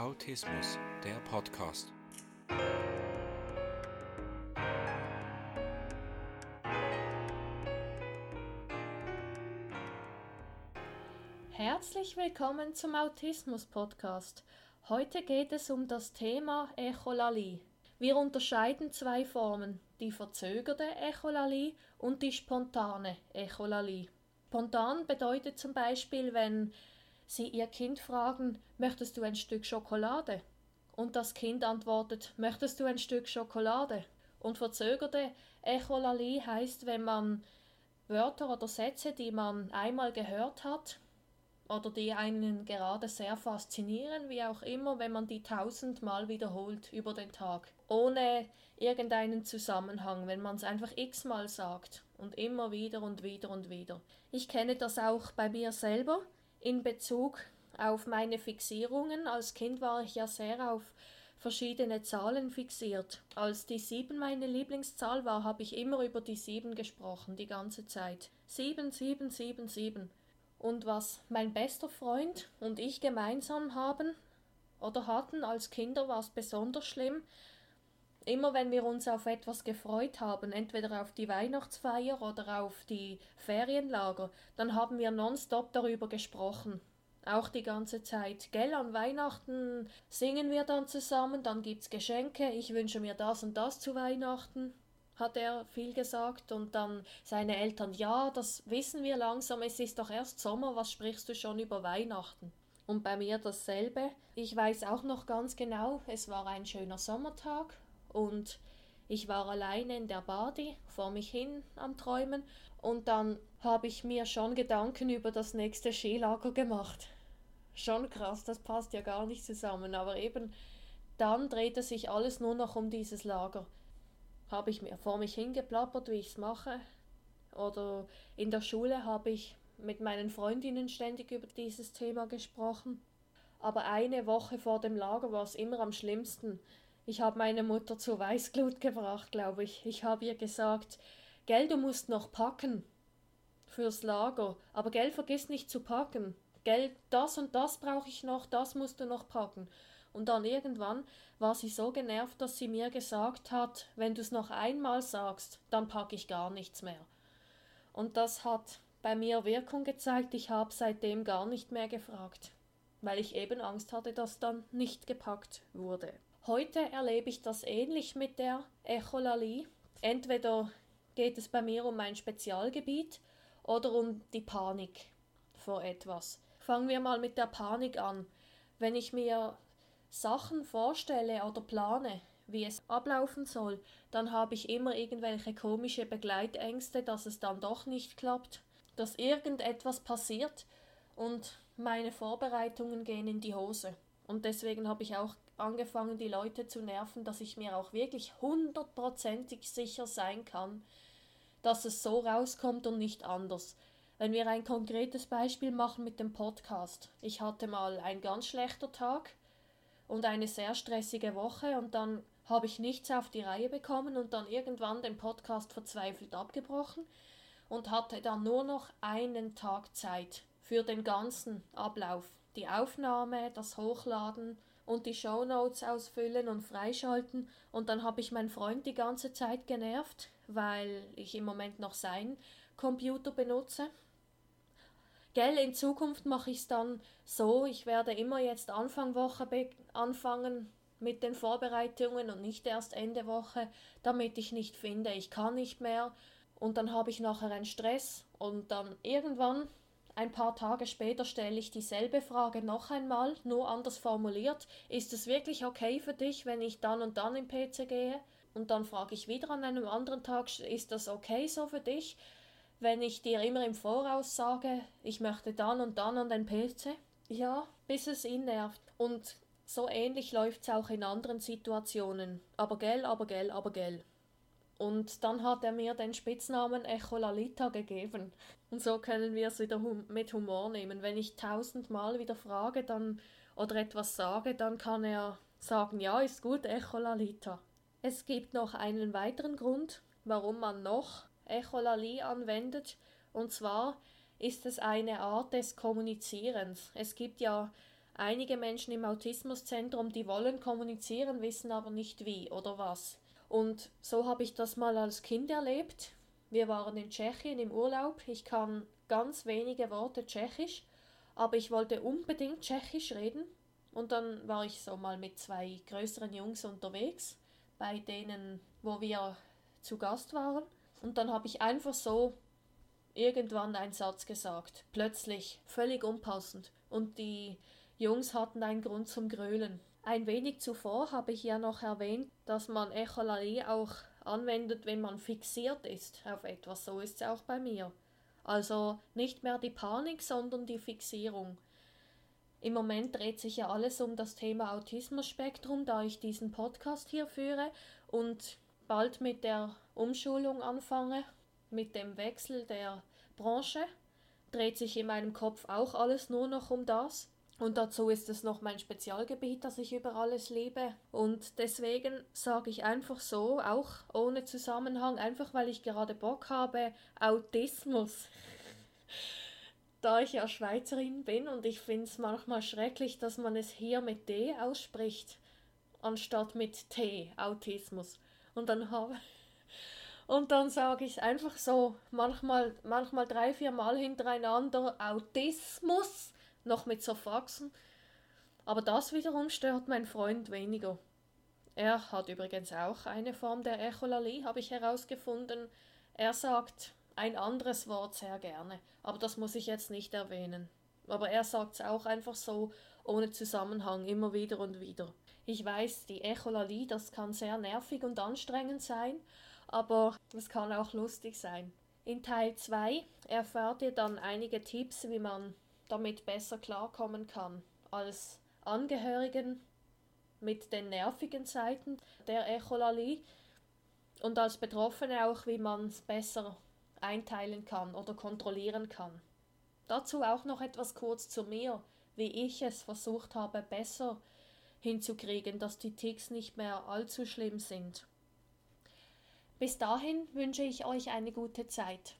Autismus, der Podcast. Herzlich willkommen zum Autismus Podcast. Heute geht es um das Thema Echolalie. Wir unterscheiden zwei Formen, die verzögerte Echolalie und die spontane Echolalie. Spontan bedeutet zum Beispiel, wenn Sie Ihr Kind fragen, möchtest du ein Stück Schokolade? Und das Kind antwortet, möchtest du ein Stück Schokolade? Und verzögerte Echolalie heißt, wenn man Wörter oder Sätze, die man einmal gehört hat, oder die einen gerade sehr faszinieren, wie auch immer, wenn man die tausendmal wiederholt über den Tag, ohne irgendeinen Zusammenhang, wenn man es einfach x-mal sagt und immer wieder und wieder und wieder. Ich kenne das auch bei mir selber in Bezug auf meine Fixierungen. Als Kind war ich ja sehr auf verschiedene Zahlen fixiert. Als die sieben meine Lieblingszahl war, habe ich immer über die sieben gesprochen, die ganze Zeit. Sieben, sieben, sieben, sieben. Und was mein bester Freund und ich gemeinsam haben oder hatten als Kinder, war es besonders schlimm. Immer wenn wir uns auf etwas gefreut haben, entweder auf die Weihnachtsfeier oder auf die Ferienlager, dann haben wir nonstop darüber gesprochen. Auch die ganze Zeit. Gell, an Weihnachten singen wir dann zusammen, dann gibt's Geschenke, ich wünsche mir das und das zu Weihnachten hat er viel gesagt. Und dann seine Eltern, ja, das wissen wir langsam, es ist doch erst Sommer, was sprichst du schon über Weihnachten? Und bei mir dasselbe. Ich weiß auch noch ganz genau, es war ein schöner Sommertag und ich war alleine in der Badi, vor mich hin am Träumen und dann habe ich mir schon Gedanken über das nächste Skilager gemacht. Schon krass, das passt ja gar nicht zusammen, aber eben dann drehte sich alles nur noch um dieses Lager habe ich mir vor mich hingeplappert, wie ich es mache. Oder in der Schule habe ich mit meinen Freundinnen ständig über dieses Thema gesprochen. Aber eine Woche vor dem Lager war es immer am schlimmsten. Ich habe meine Mutter zur Weißglut gebracht, glaube ich. Ich habe ihr gesagt, Gell, du musst noch packen fürs Lager, aber Gell, vergiss nicht zu packen. Gell, das und das brauche ich noch, das musst du noch packen. Und dann irgendwann war sie so genervt, dass sie mir gesagt hat, wenn du es noch einmal sagst, dann packe ich gar nichts mehr. Und das hat bei mir Wirkung gezeigt, ich habe seitdem gar nicht mehr gefragt, weil ich eben Angst hatte, dass dann nicht gepackt wurde. Heute erlebe ich das ähnlich mit der Echolalie. Entweder geht es bei mir um ein Spezialgebiet oder um die Panik vor etwas. Fangen wir mal mit der Panik an. Wenn ich mir Sachen vorstelle oder plane, wie es ablaufen soll, dann habe ich immer irgendwelche komische Begleitängste, dass es dann doch nicht klappt, dass irgendetwas passiert und meine Vorbereitungen gehen in die Hose. Und deswegen habe ich auch angefangen, die Leute zu nerven, dass ich mir auch wirklich hundertprozentig sicher sein kann, dass es so rauskommt und nicht anders. Wenn wir ein konkretes Beispiel machen mit dem Podcast. Ich hatte mal ein ganz schlechter Tag und eine sehr stressige Woche und dann habe ich nichts auf die Reihe bekommen und dann irgendwann den Podcast verzweifelt abgebrochen und hatte dann nur noch einen Tag Zeit für den ganzen Ablauf. Die Aufnahme, das Hochladen und die Shownotes ausfüllen und freischalten. Und dann habe ich meinen Freund die ganze Zeit genervt, weil ich im Moment noch seinen Computer benutze. Gell, in Zukunft mache ich es dann so, ich werde immer jetzt Anfang Woche anfangen mit den Vorbereitungen und nicht erst Ende Woche, damit ich nicht finde, ich kann nicht mehr. Und dann habe ich nachher einen Stress und dann irgendwann ein paar Tage später stelle ich dieselbe Frage noch einmal, nur anders formuliert. Ist es wirklich okay für dich, wenn ich dann und dann im PC gehe? Und dann frage ich wieder an einem anderen Tag, ist das okay so für dich? wenn ich dir immer im Voraus sage, ich möchte dann und dann an den PC, ja, bis es ihn nervt. Und so ähnlich läuft es auch in anderen Situationen. Aber gell, aber gell, aber gell. Und dann hat er mir den Spitznamen Echolalita gegeben. Und so können wir es wieder hum mit Humor nehmen. Wenn ich tausendmal wieder frage dann, oder etwas sage, dann kann er sagen, ja, ist gut, Echolalita. Es gibt noch einen weiteren Grund, warum man noch Echolalie anwendet. Und zwar ist es eine Art des Kommunizierens. Es gibt ja einige Menschen im Autismuszentrum, die wollen kommunizieren, wissen aber nicht wie oder was. Und so habe ich das mal als Kind erlebt. Wir waren in Tschechien im Urlaub. Ich kann ganz wenige Worte Tschechisch, aber ich wollte unbedingt Tschechisch reden. Und dann war ich so mal mit zwei größeren Jungs unterwegs, bei denen, wo wir zu Gast waren. Und dann habe ich einfach so irgendwann einen Satz gesagt. Plötzlich, völlig unpassend. Und die Jungs hatten einen Grund zum Grölen. Ein wenig zuvor habe ich ja noch erwähnt, dass man Echolalie auch anwendet, wenn man fixiert ist auf etwas. So ist es auch bei mir. Also nicht mehr die Panik, sondern die Fixierung. Im Moment dreht sich ja alles um das Thema Autismus-Spektrum, da ich diesen Podcast hier führe und bald mit der Umschulung anfange, mit dem Wechsel der Branche, dreht sich in meinem Kopf auch alles nur noch um das. Und dazu ist es noch mein Spezialgebiet, das ich über alles liebe. Und deswegen sage ich einfach so, auch ohne Zusammenhang, einfach weil ich gerade Bock habe, Autismus. da ich ja Schweizerin bin und ich finde es manchmal schrecklich, dass man es hier mit D ausspricht, anstatt mit T, Autismus. Und dann habe und dann sage ich einfach so, manchmal, manchmal drei, vier Mal hintereinander Autismus noch mit so Faxen. Aber das wiederum stört mein Freund weniger. Er hat übrigens auch eine Form der Echolalie, habe ich herausgefunden. Er sagt ein anderes Wort sehr gerne, aber das muss ich jetzt nicht erwähnen. Aber er sagt es auch einfach so, ohne Zusammenhang, immer wieder und wieder. Ich weiß, die Echolalie, das kann sehr nervig und anstrengend sein, aber es kann auch lustig sein. In Teil 2 erfahrt ihr dann einige Tipps, wie man damit besser klarkommen kann als Angehörigen mit den nervigen Seiten der Echolalie und als Betroffene auch, wie man es besser einteilen kann oder kontrollieren kann. Dazu auch noch etwas kurz zu mir, wie ich es versucht habe, besser hinzukriegen, dass die Ticks nicht mehr allzu schlimm sind. Bis dahin wünsche ich euch eine gute Zeit.